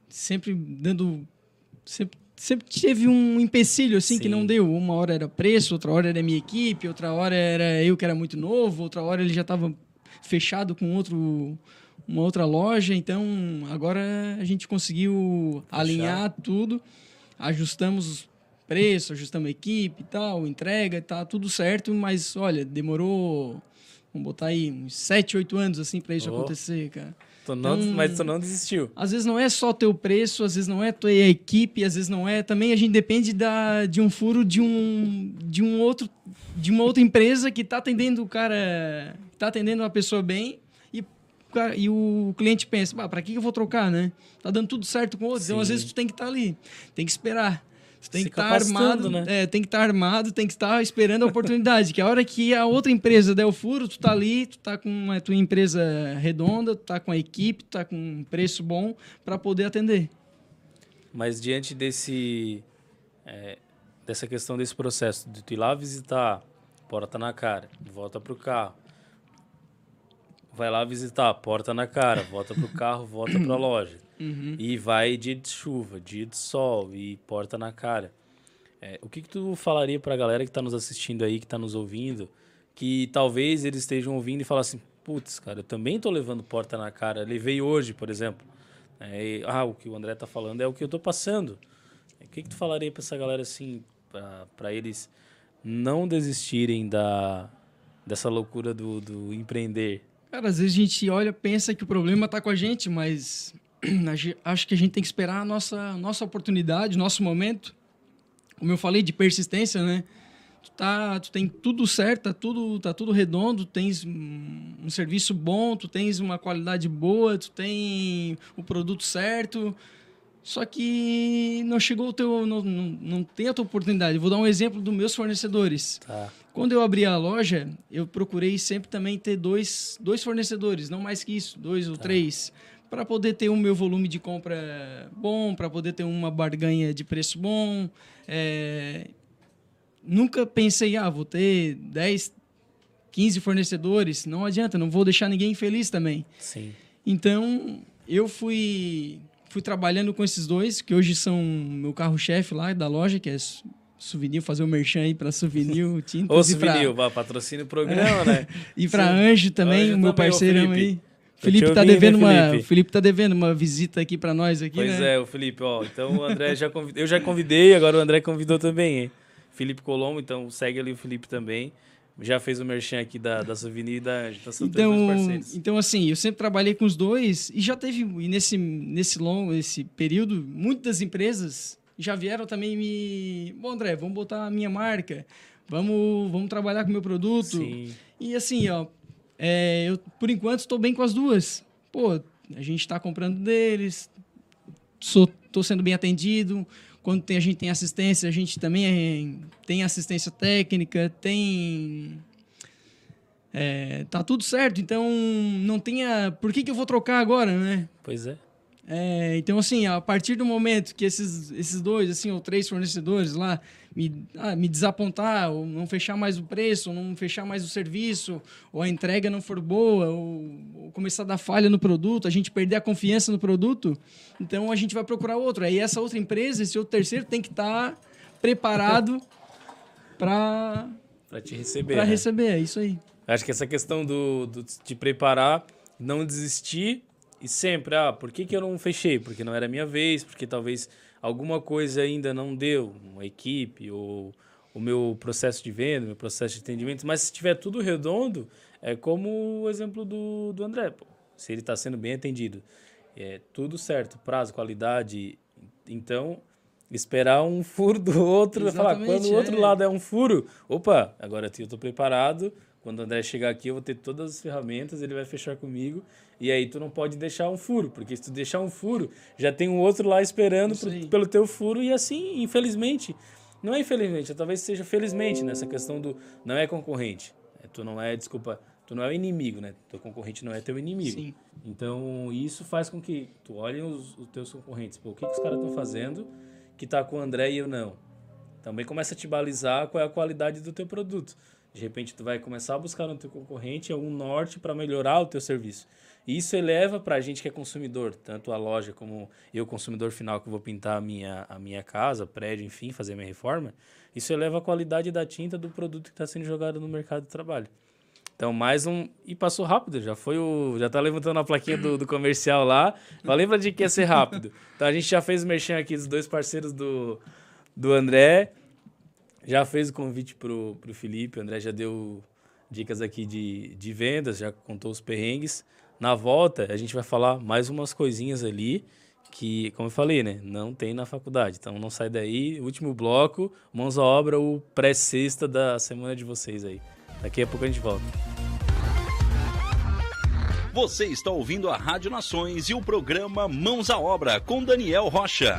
sempre dando. Sempre, sempre teve um empecilho assim que Sim. não deu. Uma hora era preço, outra hora era minha equipe, outra hora era eu que era muito novo, outra hora ele já estava fechado com outro uma outra loja. Então agora a gente conseguiu alinhar tudo, ajustamos os preços, ajustamos a equipe e tal, entrega, tá tudo certo, mas olha, demorou, vamos botar aí, uns 7, 8 anos assim para isso Oh. acontecer, cara. Tu não, Então- Mas tu não desistiu. Às vezes não é só teu preço, às vezes não é tua equipe, às vezes não é. Também a gente depende da, de um furo de um, de um outro, de uma outra empresa que está atendendo o cara, tá atendendo uma pessoa bem e, cara- e o cliente pensa, para que que eu vou trocar, né? Tá dando tudo certo com o outro. Então às Sim. vezes tu tem que estar ali, tem que esperar. Tu tem Se que estar capacitando, armado, né? é, tem que estar armado, tem que estar esperando a oportunidade. que a hora que a outra empresa der o furo, tu tá ali, tu tá com a tua empresa redonda, tu tá com a equipe, tu tá com um preço bom para poder atender. Mas diante desse é, dessa questão desse processo de tu ir lá visitar, porta na cara, volta pro carro, vai lá visitar, porta na cara, volta pro carro, volta pra loja e vai dia de chuva, dia de sol e porta na cara. É, o que que tu falaria pra galera que tá nos assistindo aí, que tá nos ouvindo, que talvez eles estejam ouvindo e falam assim, putz, cara, eu também tô levando porta na cara, levei hoje, por exemplo. É, e, ah, o que o André tá falando é o que eu tô passando. O que, que tu falaria pra essa galera assim, pra- pra eles não desistirem da, dessa loucura do, do empreender? Cara, às vezes a gente olha, pensa que o problema tá com a gente, mas acho que a gente tem que esperar a nossa, nossa oportunidade, nosso momento. Como eu falei, de persistência, né? Tu, tá, tu tem tudo certo, tá tudo, tá tudo redondo, tu tens um, serviço bom, tu tens uma qualidade boa, tu tem o produto certo. Só que não chegou o teu. Não, não, não tem a tua oportunidade. Vou dar um exemplo dos meus fornecedores. Tá. Quando eu abri a loja, eu procurei sempre também ter dois, dois fornecedores, não mais que isso, dois ou três, para poder ter o meu volume de compra bom, para poder ter uma barganha de preço bom. É, Nunca pensei, ah, vou ter 10, 15 fornecedores, não adianta, não vou deixar ninguém infeliz também. Sim. Então, eu fui, fui trabalhando com esses dois, que hoje são meu carro-chefe lá da loja, que é Souvenir, fazer o merchan aí para Souvenir, Tintas Ô, e pra- Souvenir, vá, patrocina o programa, né? e para. Anjo também, Anjo o meu também, ô, parceirão aí. Felipe tá hein, devendo uma, Felipe? o Felipe tá devendo uma visita aqui para nós aqui, Pois né? é, o Felipe, ó. Então o André já convidou. Eu já convidei, agora o André convidou também, hein? Felipe Colombo, então segue ali o Felipe também. Já fez o merchan aqui da, da Souvenir e da. Então Então, parceiros. então assim, eu sempre trabalhei com os dois e já teve e nesse nesse longo esse período muitas empresas já vieram também me, bom André, vamos botar a minha marca, vamos vamos trabalhar com o meu produto. Sim. E assim, ó, é, eu por enquanto estou bem com as duas. Pô, a gente está comprando deles, tô sendo bem atendido. Quando tem, a gente tem assistência, a gente também é- tem assistência técnica, tem. É, tá tudo certo, então não tenha. Por que, que eu vou trocar agora, né? Pois é. É, então, assim, a partir do momento que esses, esses dois, assim, ou três fornecedores lá me, ah, me desapontar, ou não fechar mais o preço, ou não fechar mais o serviço, ou a entrega não for boa, ou, ou começar a dar falha no produto, a gente perder a confiança no produto, então a gente vai procurar outro. Aí essa outra empresa, esse outro terceiro, tem que estar preparado para Pra te receber. para né? receber. É isso aí. Acho que essa questão do, do de preparar, não desistir e sempre, ah, por que, que eu não fechei? Porque não era minha vez, porque talvez alguma coisa ainda não deu, uma equipe ou o meu processo de venda, meu processo de atendimento, mas se tiver tudo redondo, é como o exemplo do, do André, pô. se ele está sendo bem atendido, é tudo certo, prazo, qualidade, então esperar um furo do outro, e falar, quando o outro é. lado é um furo, opa, agora eu estou preparado, quando o André chegar aqui eu vou ter todas as ferramentas, ele vai fechar comigo, e aí tu não pode deixar um furo, porque se tu deixar um furo, já tem um outro lá esperando pro- pelo teu furo, e assim, infelizmente, não é infelizmente, talvez seja felizmente nessa questão do não é concorrente, É, tu não é, desculpa, tu não é o inimigo, né? Teu concorrente não é teu inimigo. Sim. Então, isso faz com que tu olhe os, os teus concorrentes. Pô, o que, que os caras estão fazendo que tá com o André e eu não? Também começa a te balizar qual é a qualidade do teu produto. De repente, tu vai começar a buscar no teu concorrente algum norte para melhorar o teu serviço. E isso eleva para a gente que é consumidor, tanto a loja como eu, consumidor final, que vou pintar a minha, a minha casa, prédio, enfim, fazer minha reforma. Isso eleva a qualidade da tinta do produto que está sendo jogado no mercado de trabalho. Então, mais um. E passou rápido, já foi o. Já tá levantando a plaquinha do, do comercial lá. Falei pra gente que ia ser rápido. Então a gente já fez o merchan aqui dos dois parceiros do, do André. Já fez o convite pro, pro Felipe. O André já deu dicas aqui de, de vendas, já contou os perrengues. Na volta, a gente vai falar mais umas coisinhas ali que, como eu falei, né, não tem na faculdade. Então não sai daí. Último bloco, mãos à obra, o pré-sexta da semana de vocês aí. Daqui a pouco a gente volta. Você está ouvindo a Rádio Nações e o programa Mãos à Obra com Daniel Rocha.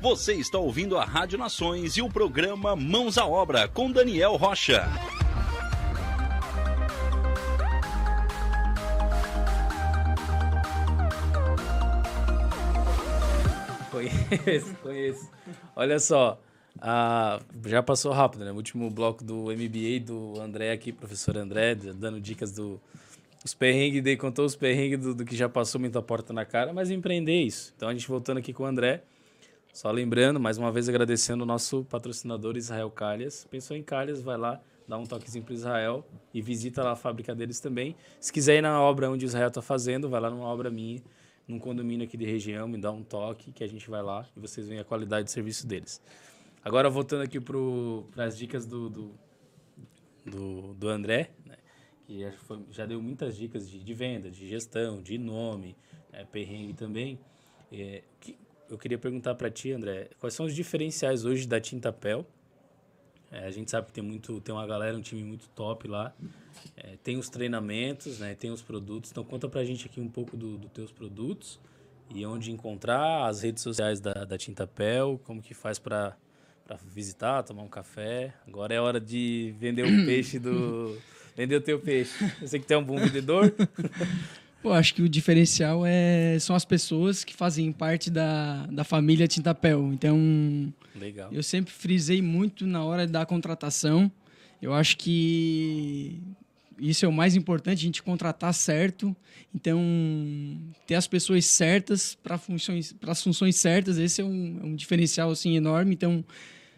Você está ouvindo a Rádio Nações e o programa Mãos à Obra com Daniel Rocha. Conheço, conheço. Olha só, já passou rápido, né? O último bloco do MBA do André aqui, professor André, dando dicas do os perrengues, daí contou os perrengues do, do que já passou muita porta na cara, mas empreender é isso. Então a gente voltando aqui com o André, só lembrando, mais uma vez agradecendo o nosso patrocinador Israel Calhas. Pensou em Calhas, vai lá, dá um toquezinho para Israel e visita lá a fábrica deles também. Se quiser ir na obra onde Israel está fazendo, vai lá numa obra minha, num condomínio aqui de região, me dá um toque que a gente vai lá e vocês veem a qualidade de serviço deles. Agora voltando aqui para as dicas do, do, do, do André, né? que já, foi, já, deu muitas dicas de, de, venda, de gestão, de nome, né? perrengue também. É, que, eu queria perguntar para ti, André, quais são os diferenciais hoje da Tinta Pel É, a gente sabe que tem muito, tem uma galera, um time muito top lá. É, tem os treinamentos, né? Tem os produtos. Então conta pra gente aqui um pouco dos do teus produtos e onde encontrar, as redes sociais da, da Tintapel, como que faz para visitar, tomar um café. Agora é hora de vender o peixe do. vender o teu peixe. Você que tem um bom vendedor. Pô, acho que o diferencial é, são as pessoas que fazem parte da, da família Tintapel. Então, Legal. eu sempre frisei muito na hora da contratação. Eu acho que isso é o mais importante, a gente contratar certo. Então, ter as pessoas certas para funções, para as funções certas, esse é um, é um diferencial assim enorme. Então,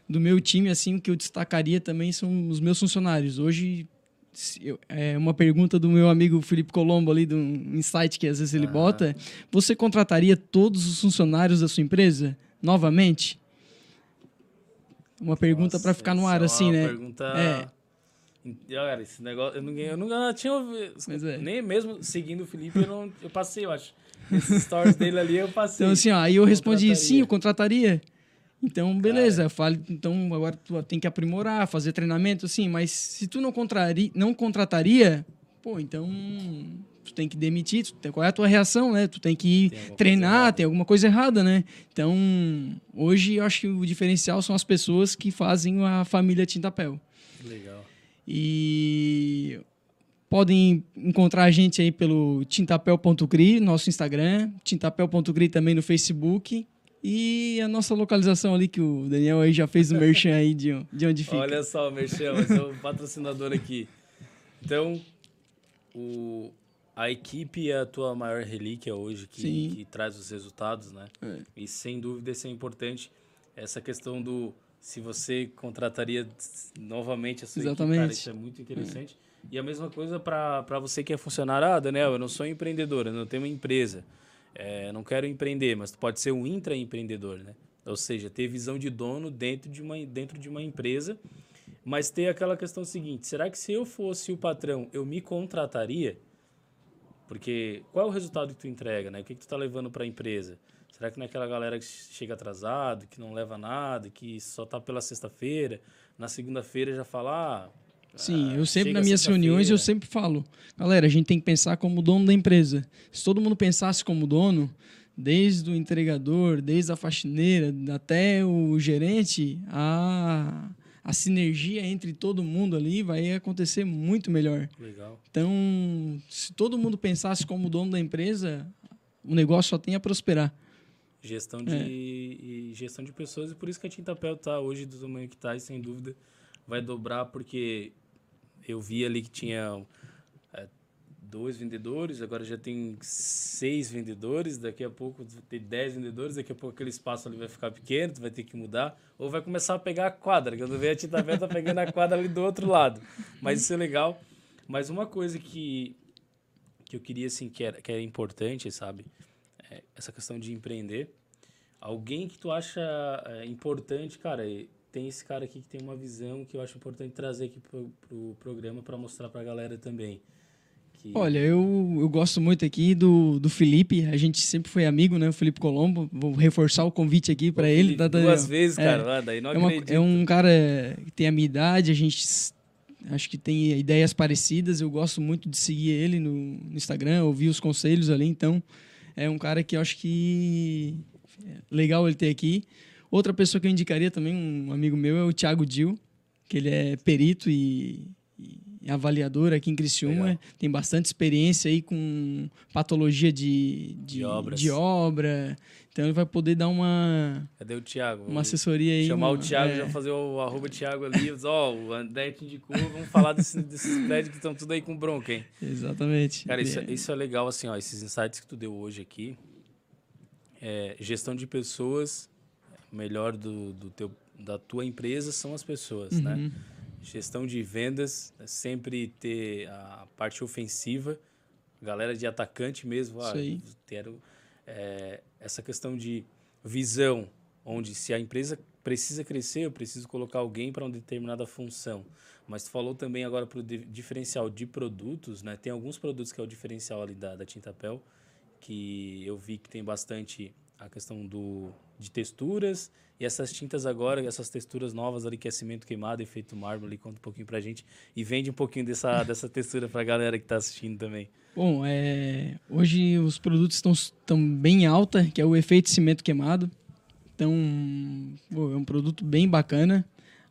do meu time, assim, o que eu destacaria também são os meus funcionários. Hoje, é uma pergunta do meu amigo Felipe Colombo ali do Insight que às vezes ele Ah. bota. Você contrataria todos os funcionários da sua empresa novamente? Uma pergunta para ficar no ar é assim, né? Pergunta... É. Olha, esse negócio, eu, não, eu nunca tinha ouvido. É. Nem mesmo seguindo o Felipe, eu, não, eu passei, eu acho. Esses stories dele ali, eu passei. Então, assim, ó, aí eu respondi sim, eu contrataria. Então, beleza, eu falo, então agora tu tem que aprimorar, fazer treinamento, assim, mas se tu não, contrari, não contrataria, pô, então tu tem que demitir, tu qual é a tua reação, né? Tu tem que Tem treinar, tem alguma coisa errada, né? Então, hoje eu acho que o diferencial são as pessoas que fazem a família Tintapel. Legal. E podem encontrar a gente aí pelo tintapel.cri, nosso Instagram, tintapel.cri também no Facebook. E a nossa localização ali, que o Daniel aí já fez o merchan aí de, de onde fica. Olha só, Merchan, eu sou o patrocinador aqui. Então, o, a equipe é a tua maior relíquia hoje que, que traz os resultados, né? É. E sem dúvida isso é importante. Essa questão do se você contrataria novamente a sua equipe, cara, Exatamente. isso é muito interessante. E a mesma coisa para você que é funcionário. Ah, Daniel, eu não sou empreendedor, eu não tenho uma empresa. É, não quero empreender, mas tu pode ser um intraempreendedor, né? Ou seja, ter visão de dono dentro de uma, dentro de uma empresa, mas ter aquela questão seguinte: será que se eu fosse o patrão, eu me contrataria? Porque qual é o resultado que tu entrega, né? O que, que tu tá levando para a empresa? Será que não é aquela galera que chega atrasado, que não leva nada, que só tá pela sexta-feira, na segunda-feira já fala, ah, Sim, ah, eu sempre, chega nas minhas reuniões, eu sempre falo, galera, a gente tem que pensar como dono da empresa. Se todo mundo pensasse como dono, desde o entregador, desde a faxineira, até o gerente, a, a sinergia entre todo mundo ali vai acontecer muito melhor. legal. Então, se todo mundo pensasse como dono da empresa, o negócio só tem a prosperar. Gestão de, e gestão de pessoas, e por isso que a Tintapel tá hoje do tamanho que tá, e sem dúvida vai dobrar, porque eu vi ali que tinha é, dois vendedores, agora já tem seis vendedores, daqui a pouco ter dez vendedores, daqui a pouco aquele espaço ali vai ficar pequeno, tu vai ter que mudar, ou vai começar a pegar a quadra, quando vê a Tintapel tá pegando a quadra ali do outro lado. Mas isso é legal. Mas uma coisa que, que eu queria, assim, que era, que era importante, sabe? É essa questão de empreender. Alguém que tu acha é, importante, cara, tem esse cara aqui que tem uma visão que eu acho importante trazer aqui pro, pro programa para mostrar pra galera também. Que, Olha, eu, eu gosto muito aqui do, do Felipe, a gente sempre foi amigo, né? O Felipe Colombo. Vou reforçar o convite aqui para ele. tá, Daniel? duas vezes, É. cara, ah, daí não É, uma- é um cara que tem a minha idade, a gente acho que tem ideias parecidas. Eu gosto muito de seguir ele no, no Instagram, ouvir os conselhos ali. Então, é um cara que eu acho que é legal ele ter aqui. Outra pessoa que eu indicaria também, um amigo meu, é o Thiago Dil, que ele é perito e, e avaliador aqui em Criciúma. Legal. Tem bastante experiência aí com patologia de, de, De obras. de obra. Então, ele vai poder dar uma, Cadê o Thiago? uma assessoria aí. Chamar uma- o Thiago, é. já fazer o arroba Thiago ali. Ó, o André te indicou, vamos falar desse- desses prédios que estão tudo aí com bronca, hein? Exatamente. Cara, isso, É. isso é legal, assim, ó, esses insights que tu deu hoje aqui. É, gestão de pessoas, melhor do, do teu, da tua empresa são as pessoas, né? Uhum. Gestão de vendas, é sempre ter a parte ofensiva, galera de atacante mesmo. Ah. Quero, é, essa questão de visão, onde se a empresa precisa crescer, eu preciso colocar alguém para uma determinada função. Mas tu falou também agora para o diferencial de produtos, né? Tem alguns produtos que é o diferencial ali da, da Tintapel, que eu vi que tem bastante a questão do, de texturas e essas tintas agora, essas texturas novas ali, que é cimento queimado, efeito mármore, conta um pouquinho pra gente e vende um pouquinho dessa, dessa textura pra galera que tá assistindo também. Bom, é, hoje os produtos estão tão bem alta, que é o efeito cimento queimado. Então, pô, é um produto bem bacana.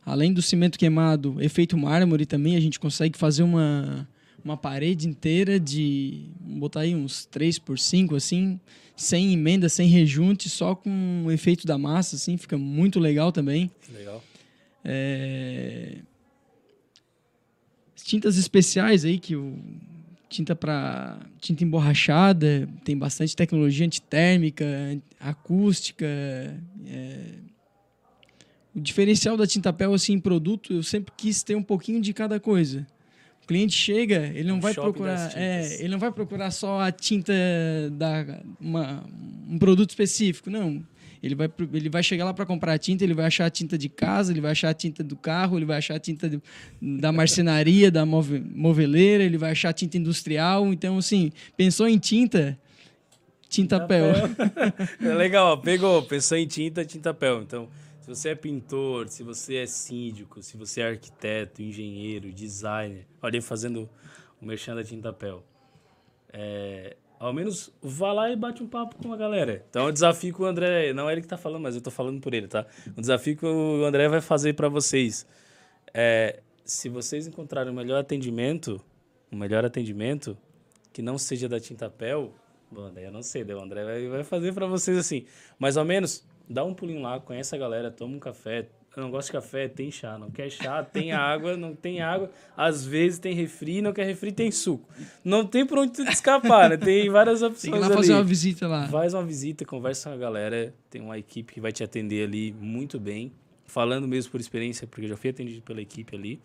Além do cimento queimado, efeito mármore também, a gente consegue fazer uma, uma parede inteira de, vamos botar aí uns 3 por 5 assim, sem emenda, sem rejunte, só com o efeito da massa, assim, fica muito legal também. Legal. É... Tintas especiais aí que o tinta para tinta emborrachada, tem bastante tecnologia antitérmica, acústica. É... O diferencial da tinta Pel assim em produto, eu sempre quis ter um pouquinho de cada coisa. O cliente chega, ele não Um vai procurar, é, ele não vai procurar só a tinta da uma, um produto específico, não. Ele vai, ele vai chegar lá para comprar a tinta, ele vai achar a tinta de casa, ele vai achar a tinta do carro, ele vai achar a tinta do- da marcenaria, da move, moveleira, ele vai achar a tinta industrial. Então, assim, pensou em tinta, tinta Pel. É legal, ó, pegou, pensou em tinta, tinta pel. Então, você é pintor, se você é síndico, se você é arquiteto, engenheiro, designer, olha fazendo o merchan da tinta pel. É, ao menos vá lá e bate um papo com a galera. Então, o desafio que o André, não é ele que tá falando, mas eu tô falando por ele, tá? O desafio que o André vai fazer para vocês é, se vocês encontrarem o melhor atendimento, o melhor atendimento que não seja da tinta pel, bom, daí eu não sei, daí o André vai, vai fazer para vocês assim. Mais ou menos, dá um pulinho lá, conhece a galera, toma um café. Eu não gosto de café, tem chá. Não quer chá, tem água. Não tem água, às vezes tem refri. Não quer refri, tem suco. Não tem por onde tu escapar, né? Tem várias Tem opções que ir lá ali. fazer uma visita lá. Faz uma visita, conversa com a galera. Tem uma equipe que vai te atender ali muito bem. Falando mesmo por experiência, porque eu já fui atendido pela equipe ali.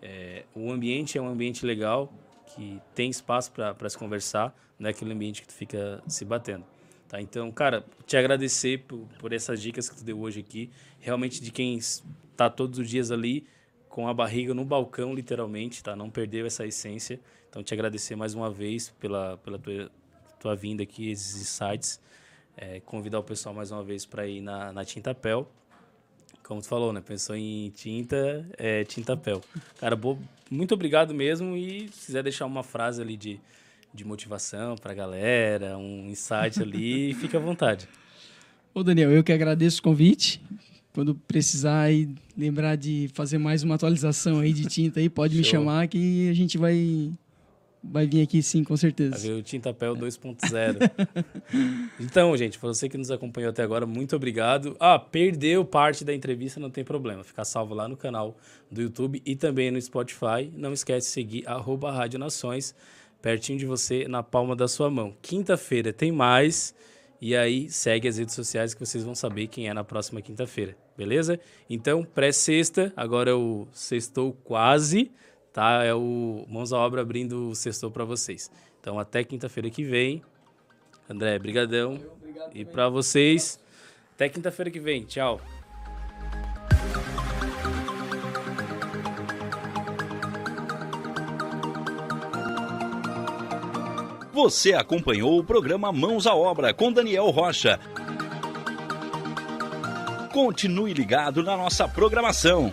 É, o ambiente é um ambiente legal, que tem espaço para se conversar, não é aquele ambiente que tu fica se batendo. Tá? Então, cara, te agradecer por, por essas dicas que tu deu hoje aqui. Realmente de quem está todos os dias ali com a barriga no balcão, literalmente, tá? Não perdeu essa essência. Então, te agradecer mais uma vez pela, pela tua, tua vinda aqui, esses insights. É, convidar o pessoal mais uma vez para ir na, na Tinta Pel. Como tu falou, né? Pensou em tinta, é Tinta Pel. Cara, bo- muito obrigado mesmo. E se quiser deixar uma frase ali de, de motivação pra galera, um insight ali, fica à vontade. Ô, Daniel, eu que agradeço o convite. Quando precisar aí lembrar de fazer mais uma atualização aí de tinta aí, pode me chamar que a gente vai vai vir aqui sim, com Vai certeza. ver o Tintapel 2.0. então, gente, pra você que nos acompanhou até agora, muito obrigado. Ah, perdeu parte da entrevista, não tem problema. Fica salvo lá no canal do YouTube e também no Spotify. Não esquece de seguir arroba Rádio Nações, pertinho de você, na palma da sua mão. Quinta-feira tem mais. E aí, segue as redes sociais que vocês vão saber quem é na próxima quinta-feira, beleza? Então, pré-sexta, agora é o sextou quase, tá? É o Mãos à Obra abrindo o sextou para vocês. Então, até quinta-feira que vem. André, brigadão. E para vocês, até quinta-feira que vem. Tchau. Você acompanhou o programa Mãos à Obra com Daniel Rocha. Continue ligado na nossa programação.